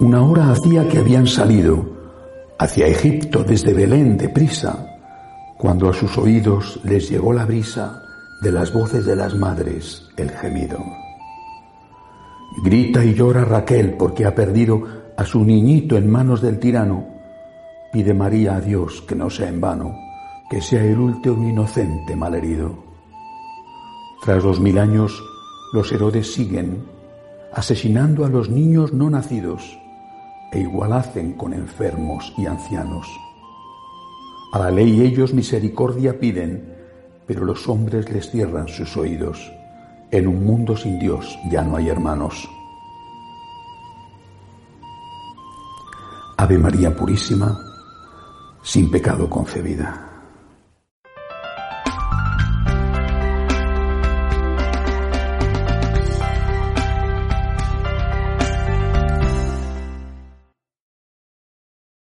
Una hora hacía que habían salido hacia Egipto desde Belén de prisa, cuando a sus oídos les llegó la brisa de las voces de las madres, el gemido. Grita y llora Raquel porque ha perdido a su niñito en manos del tirano. Pide María a Dios que no sea en vano, que sea el último inocente malherido. Tras dos mil años, los Herodes siguen asesinando a los niños no nacidos e igual hacen con enfermos y ancianos. A la ley ellos misericordia piden, pero los hombres les cierran sus oídos. En un mundo sin Dios ya no hay hermanos. Ave María Purísima, sin pecado concebida.